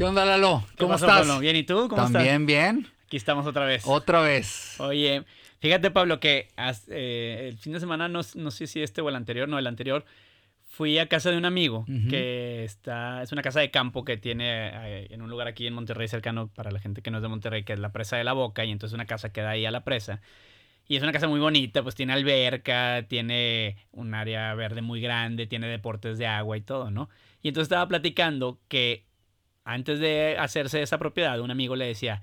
¿Qué onda, Lalo? ¿Qué ¿Cómo pasó, estás? Pablo? ¿Bien y tú? ¿Cómo estás? También bien. Aquí estamos otra vez. Otra vez. Oye, fíjate, Pablo, que eh, el fin de semana, no, no sé si este o el anterior, no, el anterior, fui a casa de un amigo Ujú. que está, es una casa de campo que tiene eh, en un lugar aquí en Monterrey cercano para la gente que no es de Monterrey, que es la presa de la Boca, y entonces una casa que da ahí a la presa. Y es una casa muy bonita, pues tiene alberca, tiene un área verde muy grande, tiene deportes de agua y todo, ¿no? Y entonces estaba platicando que antes de hacerse esa propiedad, un amigo le decía,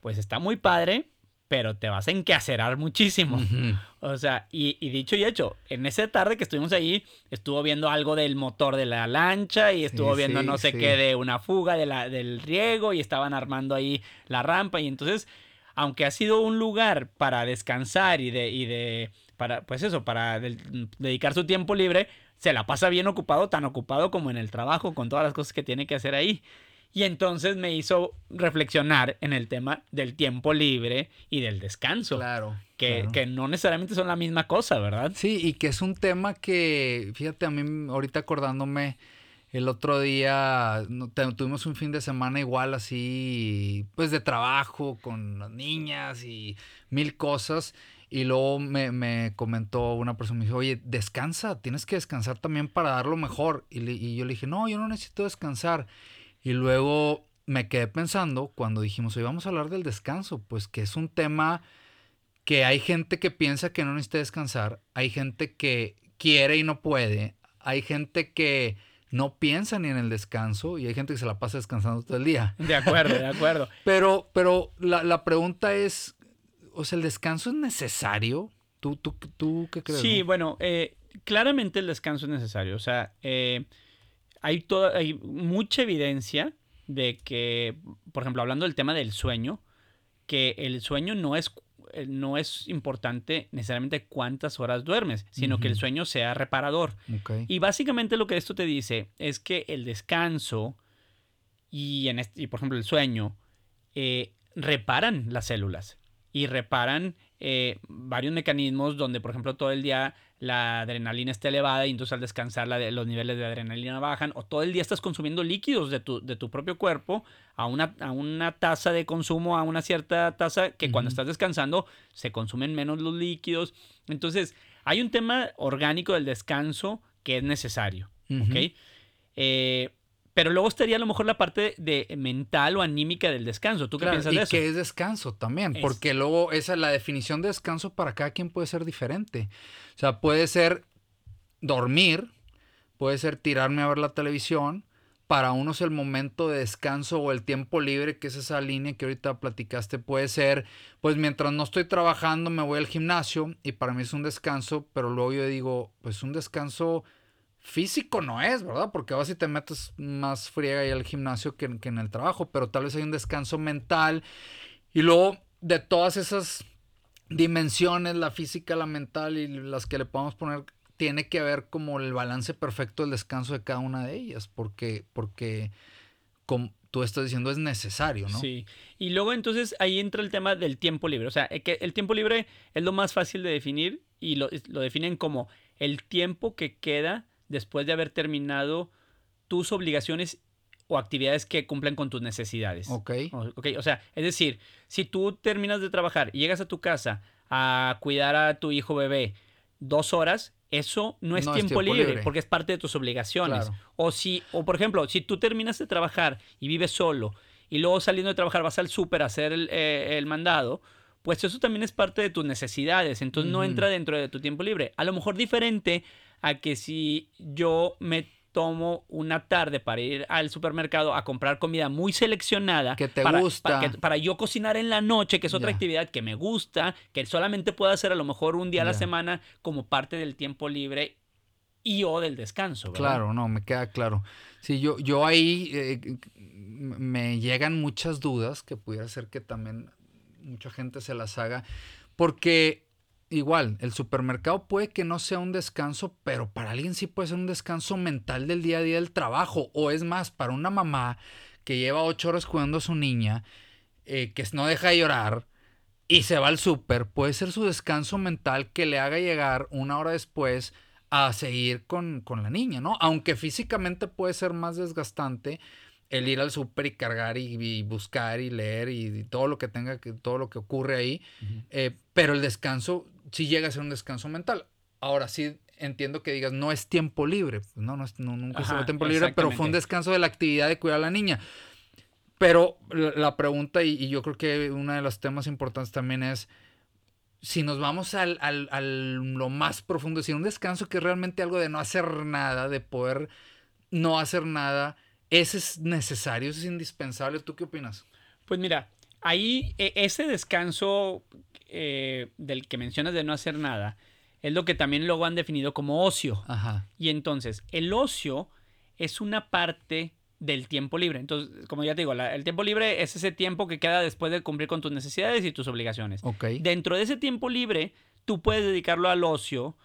pues está muy padre, pero te vas a encacerar muchísimo. O sea, y, y dicho y hecho, en esa tarde que estuvimos ahí, estuvo viendo algo del motor de la lancha y estuvo Sí, viendo sí, no sé sí. qué de una fuga de la, del riego y estaban armando ahí la rampa. Y entonces, aunque ha sido un lugar para descansar y de, y de para, pues eso, para dedicar su tiempo libre, se la pasa bien ocupado, tan ocupado como en el trabajo, con todas las cosas que tiene que hacer ahí. Y entonces me hizo reflexionar en el tema del tiempo libre y del descanso Claro. que, claro. que no necesariamente son la misma cosa, ¿verdad? Sí, y que es un tema que, fíjate, a mí ahorita acordándome, el otro día tuvimos un fin de semana igual así, pues de trabajo con las niñas y mil cosas. Y luego me, me comentó una persona, me dijo, oye, descansa, tienes que descansar también para dar lo mejor. Y, le- y yo le dije, no, yo no necesito descansar. Y luego me quedé pensando cuando dijimos, hoy vamos a hablar del descanso, pues que es un tema que hay gente que piensa que no necesita descansar, hay gente que quiere y no puede, hay gente que no piensa ni en el descanso y hay gente que se la pasa descansando todo el día. De acuerdo, de acuerdo. Pero, pero la, la pregunta es, o sea, ¿el descanso es necesario? ¿Tú, tú, tú qué crees? Sí, no? bueno, eh, claramente el descanso es necesario. O sea, eh, hay, toda, hay mucha evidencia de que, por ejemplo, hablando del tema del sueño, que el sueño no es, eh, no es importante necesariamente cuántas horas duermes, sino que el sueño sea reparador. Ok. Y básicamente lo que esto te dice es que el descanso y, en este- y por ejemplo el sueño eh, reparan las células y reparan eh, varios mecanismos donde por ejemplo todo el día la adrenalina está elevada y entonces al descansar la de- los niveles de adrenalina bajan o todo el día estás consumiendo líquidos de tu, de tu propio cuerpo a una, a una tasa de consumo, a una cierta tasa que cuando estás descansando se consumen menos los líquidos. Entonces hay un tema orgánico del descanso que es necesario. Ujú. ¿ok? Eh, pero luego estaría a lo mejor la parte de mental o anímica del descanso. ¿Tú qué Claro, piensas y de eso? qué es descanso también, Es- porque luego esa la definición de descanso para cada quien puede ser diferente. O sea, puede ser dormir, puede ser tirarme a ver la televisión. Para unos el momento de descanso o el tiempo libre, que es esa línea que ahorita platicaste, puede ser, pues mientras no estoy trabajando me voy al gimnasio y para mí es un descanso, pero luego yo digo, pues un descanso físico no es, ¿verdad? Porque vas y te metes más friega ahí al gimnasio que, que en el trabajo, pero tal vez hay un descanso mental. Y luego de todas esas dimensiones, la física, la mental y las que le podemos poner, tiene que haber como el balance perfecto del descanso de cada una de ellas, porque, porque como tú estás diciendo, es necesario, ¿no? Sí. Y luego entonces ahí entra el tema del tiempo libre. O sea, eh, el tiempo libre es lo más fácil de definir y lo, lo definen como el tiempo que queda después de haber terminado tus obligaciones o actividades que cumplen con tus necesidades. Ok. O- ok, O sea, es decir, si tú terminas de trabajar y llegas a tu casa a cuidar a tu hijo bebé dos horas, eso no es, No es tiempo, libre, libre. porque es parte de tus obligaciones. Claro. O si, o por ejemplo, si tú terminas de trabajar y vives solo y luego saliendo de trabajar vas al súper a hacer el, eh, el mandado, pues eso también es parte de tus necesidades. Entonces no entra dentro de tu tiempo libre. A lo mejor diferente a que si yo me tomo una tarde para ir al supermercado a comprar comida muy seleccionada Que te para, gusta. para, que- para yo cocinar en la noche, que es otra actividad que me gusta, que solamente puedo hacer a lo mejor un día a la semana como parte del tiempo libre y o del descanso. ¿verdad? Claro, no, me queda claro. Sí, yo, yo ahí eh, m- me llegan muchas dudas que pudiera ser que también mucha gente se las haga, porque igual, el supermercado puede que no sea un descanso, pero para alguien sí puede ser un descanso mental del día a día del trabajo, o es más, para una mamá que lleva ocho horas cuidando a su niña, eh, que no deja de llorar, y se va al súper, puede ser su descanso mental que le haga llegar una hora después a seguir con, con la niña, ¿no? Aunque físicamente puede ser más desgastante, el ir al súper y cargar y, y buscar y leer y, y todo lo que tenga, que, todo lo que ocurre ahí. Eh, pero el descanso sí llega a ser un descanso mental. Ahora sí entiendo que digas, no es tiempo libre. Pues no, no, es- no, nunca Ajá, fue tiempo libre, pero fue un descanso de la actividad de cuidar a la niña. Pero la, la pregunta, y, y yo creo que uno de los temas importantes también es, si nos vamos al, al, al lo más profundo, es decir, un descanso que es realmente algo de no hacer nada, de poder no hacer nada, ese es necesario, ese es indispensable. ¿Tú qué opinas? Pues mira, ahí e- ese descanso eh, del que mencionas de no hacer nada es lo que también luego han definido como ocio. Ajá. Y entonces, el ocio es una parte del tiempo libre. Entonces, como ya te digo, la- el tiempo libre es ese tiempo que queda después de cumplir con tus necesidades y tus obligaciones. Dentro de ese tiempo libre, tú puedes dedicarlo al ocio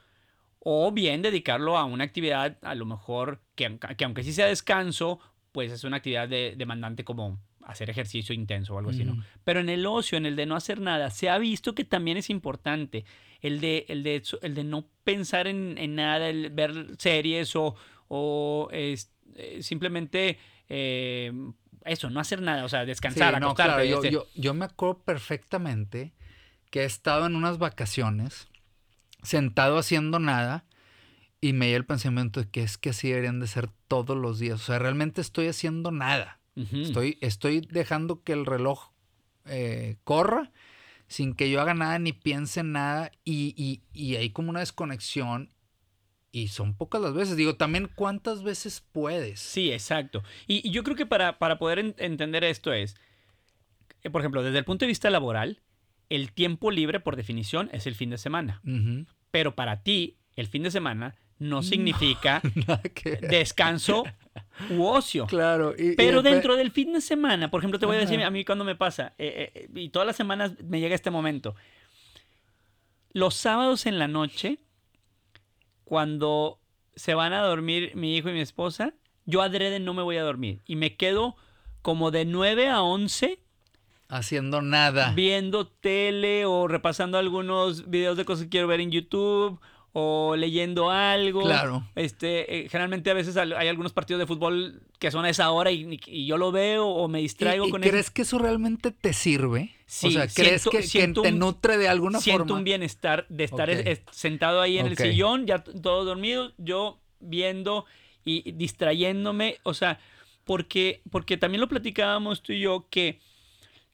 o bien dedicarlo a una actividad, a lo mejor, que, aunque- que aunque sí sea descanso, pues es una actividad de- demandante como hacer ejercicio intenso o algo así, ¿no? Pero en el ocio, en el de no hacer nada, se ha visto que también es importante el de, el de, el de no pensar en, en nada, el ver series o, o es- eh, simplemente eh, eso, no hacer nada, o sea, descansar, Sí, no, claro, yo, este- yo- yo me acuerdo perfectamente que he estado en unas vacaciones sentado haciendo nada y me dio el pensamiento de que es que así deberían de ser todos los días. O sea, realmente estoy haciendo nada. Estoy, estoy dejando que el reloj eh, corra sin que yo haga nada ni piense en nada y, y, y hay como una desconexión y son pocas las veces. Digo, también cuántas veces puedes. Sí, exacto. Y, y yo creo que para, para poder en- entender esto es, eh, por ejemplo, desde el punto de vista laboral, el tiempo libre, por definición, es el fin de semana. Pero para ti, el fin de semana no significa descanso u ocio. Claro. y- Pero dentro del fin de semana, por ejemplo, te voy a decir a mí cuando me pasa, eh, eh, y todas las semanas me llega este momento. Los sábados en la noche, cuando se van a dormir mi hijo y mi esposa, yo adrede no me voy a dormir. Y me quedo como de 9 a 11 haciendo nada. viendo tele o repasando algunos videos de cosas que quiero ver en YouTube o leyendo algo. Claro. Este, eh, generalmente a veces hay algunos partidos de fútbol que son a esa hora y, y yo lo veo o me distraigo ¿Y, y con crees eso. que eso realmente te sirve? o Sí, sea, ¿crees siento- que, que siento te un- nutre de alguna Siento forma? un bienestar de estar Ok. es- es- sentado ahí en el sillón, ya todo dormido, yo viendo y distrayéndome, o sea, porque, porque también lo platicábamos tú y yo que,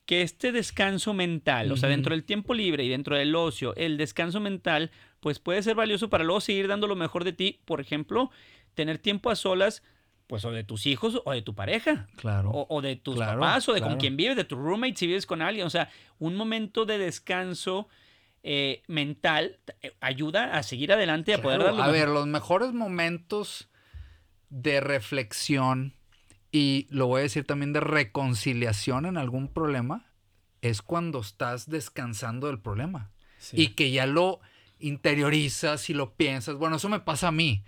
que este descanso mental, o sea, dentro del tiempo libre y dentro del ocio, el descanso mental, pues puede ser valioso para luego seguir dando lo mejor de ti, por ejemplo, tener tiempo a solas, pues o de tus hijos o de tu pareja. Claro. O, o de tus Claro, papás, o de claro. con quien vives, de tu roommate, si vives con alguien. O sea, un momento de descanso eh, mental eh, ayuda a seguir adelante y a poder darlo. a ver, los mejores momentos de reflexión y lo voy a decir también de reconciliación en algún problema es cuando estás descansando del problema y que ya lo interiorizas y lo piensas. Bueno, eso me pasa a mí.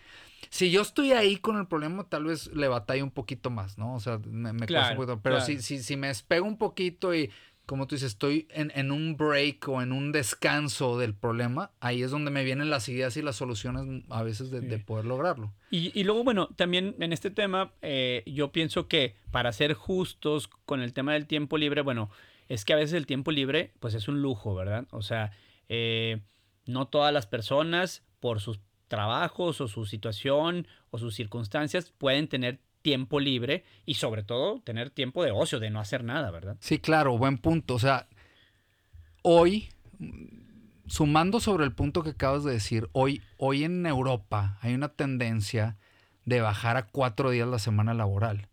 Si yo estoy ahí con el problema, tal vez le batallo un poquito más, ¿no? O sea, me, me cuesta Claro, un poquito. Pero claro. si, si, si me despego un poquito y, como tú dices, estoy en, en un break o en un descanso del problema, ahí es donde me vienen las ideas y las soluciones a veces de, poder lograrlo. Y, y luego, bueno, también en este tema, eh, yo pienso que para ser justos con el tema del tiempo libre, bueno, es que a veces el tiempo libre, pues es un lujo, ¿verdad? O sea, eh, no todas las personas, por sus trabajos o su situación o sus circunstancias, pueden tener tiempo libre y sobre todo tener tiempo de ocio, de no hacer nada, ¿verdad? Sí, claro, buen punto. O sea, hoy, sumando sobre el punto que acabas de decir, hoy, hoy en Europa hay una tendencia de bajar a cuatro días la semana laboral.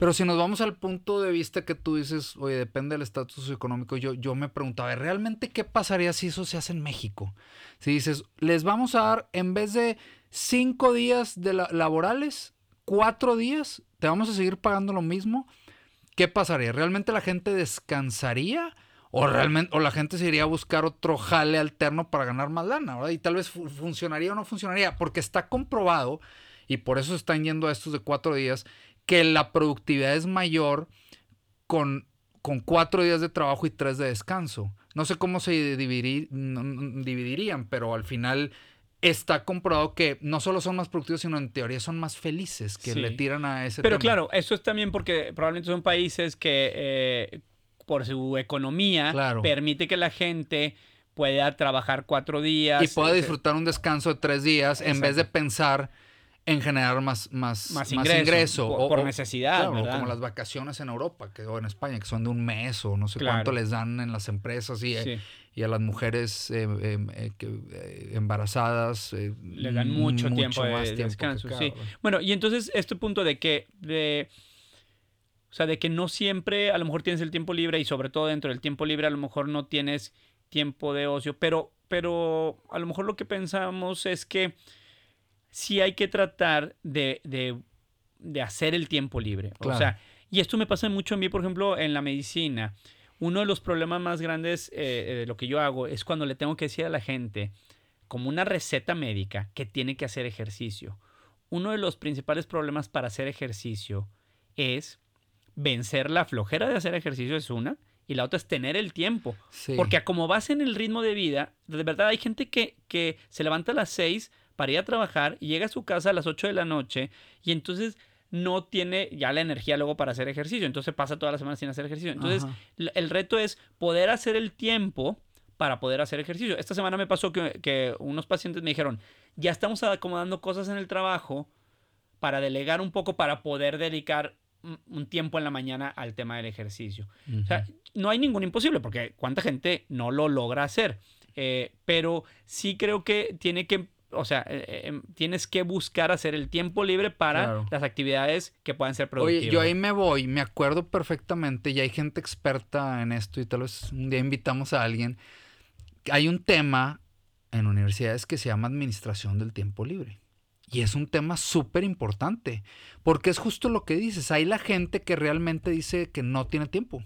Pero si nos vamos al punto de vista que tú dices, oye, depende del estatus socioeconómico, yo, yo me preguntaba, ¿realmente qué pasaría si eso se hace en México? Si dices, les vamos a dar, en vez de cinco días de la- laborales, cuatro días, te vamos a seguir pagando lo mismo, ¿qué pasaría? ¿Realmente la gente descansaría? O realmente, o la gente se iría a buscar otro jale alterno para ganar más lana, ¿verdad? Y tal vez fu- funcionaría o no funcionaría, porque está comprobado, y por eso están yendo a estos de cuatro días, que la productividad es mayor con, con cuatro días de trabajo y tres de descanso. No sé cómo se dividir- dividirían, pero al final está comprobado que no solo son más productivos, sino en teoría son más felices, que Sí. le tiran a ese Pero tema. claro, eso es también porque probablemente son países que eh, por su economía Claro. permite que la gente pueda trabajar cuatro días. y puede eh, disfrutar un descanso de tres días en vez de pensar en generar más, más, Más más ingreso, por- o- por necesidad, claro, ¿verdad? como las vacaciones en Europa que, o en España, que son de un mes o no sé Claro. cuánto les dan en las empresas y, Sí. y a las mujeres eh, eh, eh, que, eh, embarazadas. eh, Le dan mucho, tiempo de más que descanso, sí. Bueno, y entonces este punto de que de o sea, de que no siempre a lo mejor tienes el tiempo libre y sobre todo dentro del tiempo libre a lo mejor no tienes tiempo de ocio, pero pero a lo mejor lo que pensamos es que sí hay que tratar de, de, de hacer el tiempo libre. O sea, y esto me pasa mucho a mí, por ejemplo, en la medicina. Uno de los problemas más grandes eh, de lo que yo hago es cuando le tengo que decir a la gente, como una receta médica, que tiene que hacer ejercicio. Uno de los principales problemas para hacer ejercicio es vencer la flojera de hacer ejercicio, es una, y la otra es tener el tiempo. Sí. Porque como vas en el ritmo de vida, de verdad hay gente que, que se levanta a las 6 para ir a trabajar y llega a su casa a las 8 de la noche y entonces no tiene ya la energía luego para hacer ejercicio. Entonces pasa toda la semana sin hacer ejercicio. Entonces Ajá. el reto es poder hacer el tiempo para poder hacer ejercicio. Esta semana me pasó que, que unos pacientes me dijeron, ya estamos acomodando cosas en el trabajo para delegar un poco para poder dedicar un- un tiempo en la mañana al tema del ejercicio. O sea, no hay ningún imposible, porque cuánta gente no lo logra hacer. Eh, pero sí creo que tiene que, o sea, eh, eh, tienes que buscar hacer el tiempo libre para Claro. las actividades que puedan ser productivas. Oye, yo ahí me voy, me acuerdo perfectamente, y hay gente experta en esto, y tal vez un día invitamos a alguien. Hay un tema en universidades que se llama administración del tiempo libre. Y es un tema súper importante, porque es justo lo que dices, hay la gente que realmente dice que no tiene tiempo.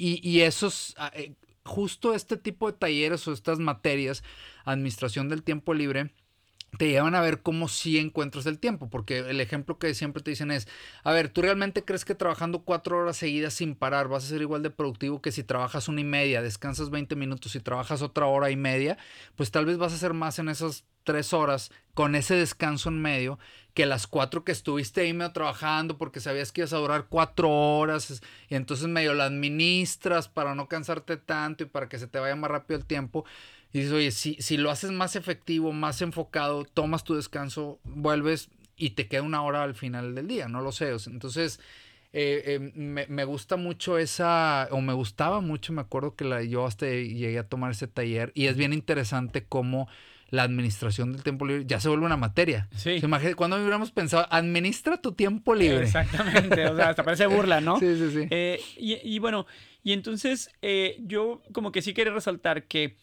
Y, y esos, ah, eh, justo este tipo de talleres o estas materias, administración del tiempo libre, te llevan a ver cómo sí encuentras el tiempo, porque el ejemplo que siempre te dicen es, a ver, ¿tú realmente crees que trabajando cuatro horas seguidas sin parar vas a ser igual de productivo que si trabajas una y media, descansas 20 minutos y trabajas otra hora y media? Pues tal vez vas a hacer más en esas tres horas con ese descanso en medio que las cuatro que estuviste ahí medio trabajando porque sabías que ibas a durar cuatro horas y entonces medio la administras para no cansarte tanto y para que se te vaya más rápido el tiempo. Y dices, oye, si, si lo haces más efectivo, más enfocado, tomas tu descanso, vuelves y te queda una hora al final del día, no lo sé. entonces, eh, eh, me, me gusta mucho esa, o me gustaba mucho, me acuerdo que la, yo hasta llegué a tomar ese taller y es bien interesante cómo la administración del tiempo libre ya se vuelve una materia. Sí. Imagínate, cuando hubiéramos pensado, administra tu tiempo libre. Exactamente, o sea, hasta parece burla, ¿no? Sí, sí, sí. Eh, y, y bueno, y entonces yo como que sí quería resaltar que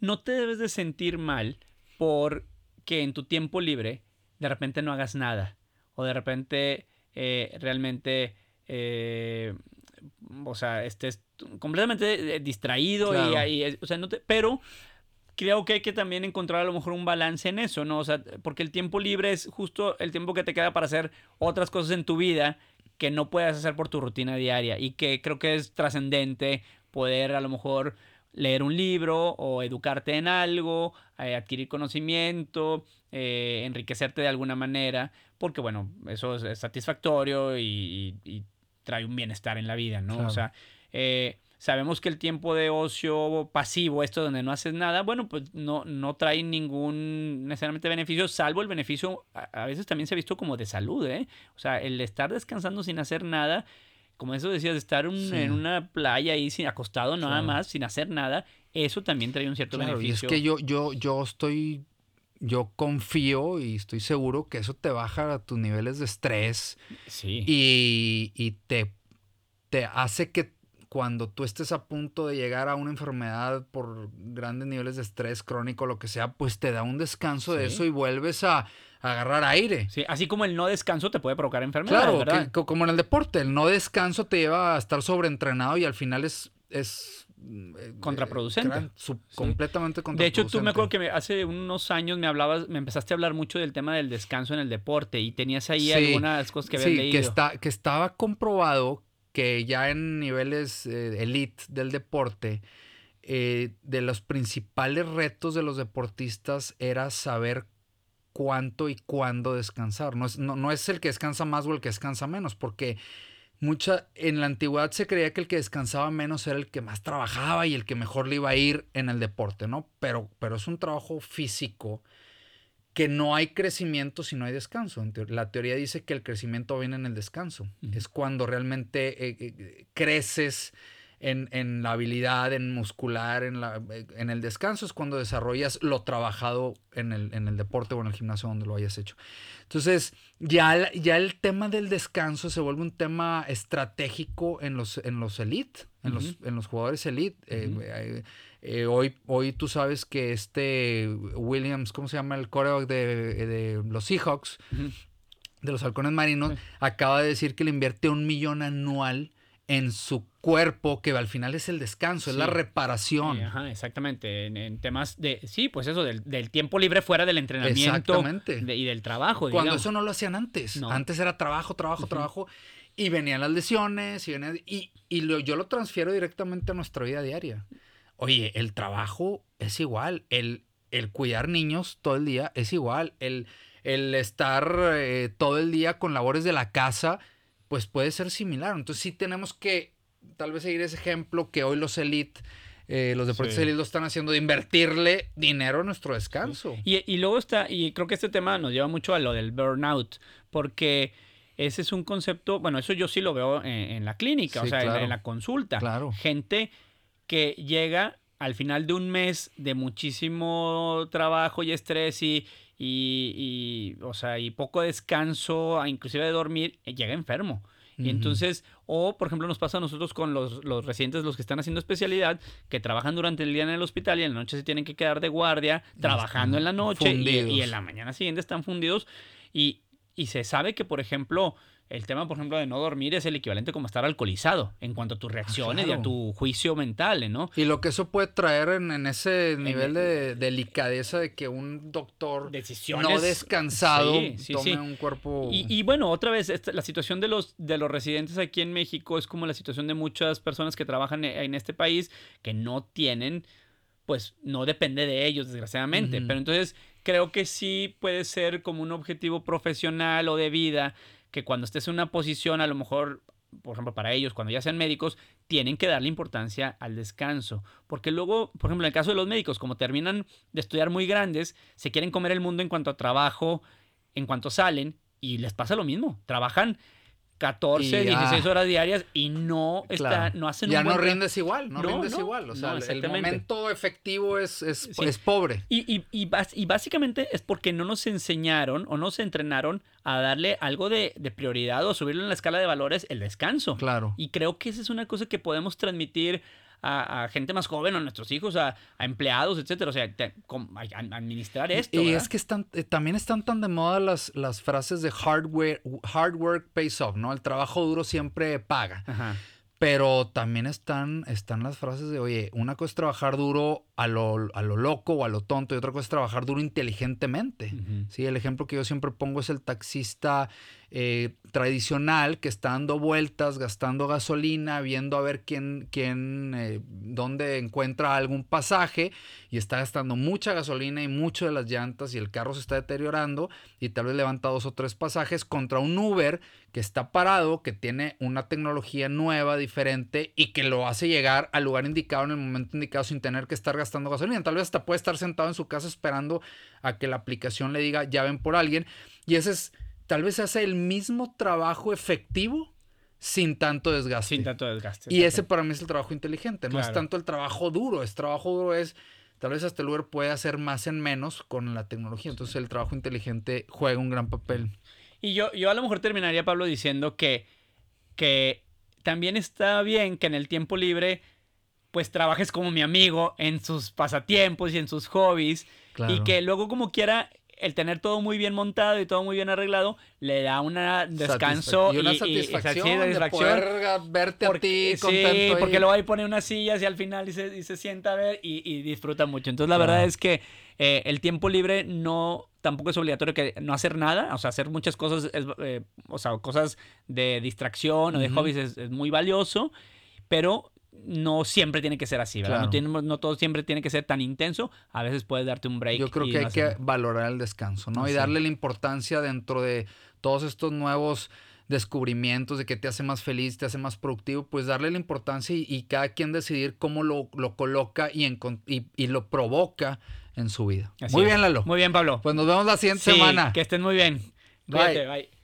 no te debes de sentir mal porque en tu tiempo libre de repente no hagas nada o de repente eh, realmente, eh, o sea, estés completamente eh, distraído y Claro. eh, o sea, no te, pero creo que hay que también encontrar a lo mejor un balance en eso, ¿no? O sea, porque el tiempo libre es justo el tiempo que te queda para hacer otras cosas en tu vida que no puedes hacer por tu rutina diaria y que creo que es trascendente poder a lo mejor leer un libro o educarte en algo, eh, adquirir conocimiento, eh, enriquecerte de alguna manera, porque bueno, eso es, es satisfactorio y, y- y trae un bienestar en la vida, ¿no? Claro. O sea, eh, sabemos que el tiempo de ocio pasivo, esto donde no haces nada, bueno, pues no, no trae ningún necesariamente beneficio, salvo el beneficio, a, a veces también se ha visto como de salud, ¿eh? O sea, el estar descansando sin hacer nada, como eso decías, de estar un- Sí. en una playa ahí sin acostado nada Claro. más, sin hacer nada, eso también trae un cierto Claro, y es beneficio. que yo, yo, yo estoy, yo confío y estoy seguro que eso te baja a tus niveles de estrés Sí. y, y te, te hace que cuando tú estés a punto de llegar a una enfermedad por grandes niveles de estrés crónico, lo que sea, pues te da un descanso de eso y vuelves a agarrar aire. Sí, así como el no descanso te puede provocar enfermedades, Claro, ¿verdad? que- como en el deporte, el no descanso te lleva a estar sobreentrenado y al final es, es mm, eh, Contraproducente. gran- su- Sí. completamente De contraproducente. hecho, tú me acuerdo que me- hace unos años me hablabas, me empezaste a hablar mucho del tema del descanso en el deporte y tenías ahí Sí, algunas cosas que habías sí, leído. que, está, que estaba comprobado que ya en niveles eh, elite del deporte, eh, de los principales retos de los deportistas era saber cuánto y cuándo descansar. No es, no, no es el que descansa más o el que descansa menos, porque mucha, en la antigüedad se creía que el que descansaba menos era el que más trabajaba y el que mejor le iba a ir en el deporte, ¿no? Pero, pero es un trabajo físico que no hay crecimiento si no hay descanso. La teoría dice que el crecimiento viene en el descanso. Es cuando realmente eh, eh, creces en, la habilidad, en muscular, en, la, en el descanso, es cuando desarrollas lo trabajado en el, en el deporte o en el gimnasio donde lo hayas hecho. Entonces, ya, ya el tema del descanso se vuelve un tema estratégico en los, en los elite, en, los, en los jugadores elite. Eh, eh, hoy, hoy tú sabes que este Williams, ¿cómo se llama? El coreback de, de los Seahawks, de los halcones marinos, acaba de decir que le invierte un millón anual en su cuerpo, que al final es el descanso, es la reparación. ajá, exactamente. En, temas de, sí, pues eso, del, tiempo libre fuera del entrenamiento y del trabajo. Cuando eso no lo hacían antes. Antes era trabajo, trabajo, trabajo. Y venían las lesiones y, y, yo lo transfiero directamente a nuestra vida diaria. Oye, el trabajo es igual. El, el cuidar niños todo el día es igual. El, el estar eh, todo el día con labores de la casa pues puede ser similar. Entonces sí tenemos que tal vez seguir ese ejemplo que hoy los elite, eh, los deportes elite lo están haciendo de invertirle dinero a nuestro descanso. Y, luego está, y creo que este tema nos lleva mucho a lo del burnout, porque ese es un concepto, bueno, eso yo sí lo veo en, la clínica, o sea, en, la consulta. Claro. Gente que llega al final de un mes de muchísimo trabajo y estrés y, y, o sea, y poco descanso, inclusive de dormir, eh, llega enfermo. Y entonces, o por ejemplo, nos pasa a nosotros con los, los, residentes, los que están haciendo especialidad, que trabajan durante el día en el hospital y en la noche se tienen que quedar de guardia, trabajando en la noche y, y, en la mañana siguiente están fundidos. Y, y se sabe que, por ejemplo, el tema, por ejemplo, de no dormir es el equivalente como estar alcoholizado en cuanto a tus ah, reacciones y a tu juicio mental, ¿no? Y lo que eso puede traer en, ese nivel de delicadeza de que un doctor no descansado tome un cuerpo... Y, bueno, otra vez, la situación de los, de los residentes aquí en México es como la situación de muchas personas que trabajan e, en este país que no tienen, pues no depende de ellos, desgraciadamente. Pero entonces creo que sí puede ser como un objetivo profesional o de vida que cuando estés en una posición, a lo mejor, por ejemplo, para ellos, cuando ya sean médicos, tienen que darle importancia al descanso. Porque luego, por ejemplo, en el caso de los médicos, como terminan de estudiar muy grandes, se quieren comer el mundo en cuanto a trabajo, en cuanto salen, y les pasa lo mismo. Trabajan 14, 16 horas diarias y no está, no hacen ya no rindes igual, no, rindes igual. O sea, el momento efectivo es, es, pobre. Y, y, y, básicamente es porque no nos enseñaron o no se entrenaron a darle algo de, de, prioridad o subirlo en la escala de valores el descanso. Claro. Y creo que esa es una cosa que podemos transmitir a, gente más joven, a nuestros hijos, a, empleados, etcétera. O sea, administrar esto. Y es que están, eh, también están tan de moda las, las frases de hardware, hard work pays off, ¿no? El trabajo duro siempre paga. Pero también están, están las frases de, oye, una cosa es trabajar duro a lo, a lo loco o a lo tonto y otra cosa es trabajar duro inteligentemente. ¿sí? El ejemplo que yo siempre pongo es el taxista eh, tradicional que está dando vueltas, gastando gasolina, viendo a ver quién, quién eh, dónde encuentra algún pasaje y está gastando mucha gasolina y mucho de las llantas y el carro se está deteriorando y tal vez levanta dos o tres pasajes contra un Uber que está parado, que tiene una tecnología nueva, diferente y que lo hace llegar al lugar indicado en el momento indicado sin tener que estar gastando gasolina. Tal vez hasta puede estar sentado en su casa esperando a que la aplicación le diga ya ven por alguien y ese es tal vez hace el mismo trabajo efectivo sin tanto desgaste. Sin tanto desgaste. Y ese para mí es el trabajo inteligente, no es tanto el trabajo duro, es trabajo duro es tal vez hasta el lugar puede hacer más en menos con la tecnología, entonces el trabajo inteligente juega un gran papel. Y yo, yo a lo mejor terminaría, Pablo, diciendo que, que también está bien que en el tiempo libre pues trabajes como mi amigo en sus pasatiempos y en sus hobbies y que luego como quiera el tener todo muy bien montado y todo muy bien arreglado le da un descanso y una satisfacción, de poder verte a ti contento sí, porque luego ahí pone unas sillas y al final y se, sienta a ver y, disfruta mucho. Entonces la verdad es que eh, el tiempo libre no tampoco es obligatorio que no hacer nada, o sea, hacer muchas cosas, eh, o sea, cosas de distracción o de hobbies es, muy valioso, pero no siempre tiene que ser así, ¿verdad? Claro. No, tiene- no todo siempre tiene que ser tan intenso. A veces puedes darte un break. Yo creo que hay que hacer valorar el descanso, ¿no? Y darle la importancia dentro de todos estos nuevos descubrimientos de que te hace más feliz, te hace más productivo, pues darle la importancia y, y cada quien decidir cómo lo, lo coloca y, encon- y, y lo provoca en su vida. Así Muy es. bien, Lalo. Muy bien, Pablo. Pues nos vemos la siguiente Sí, semana. Que estén muy bien. Bye. Cuídate, bye.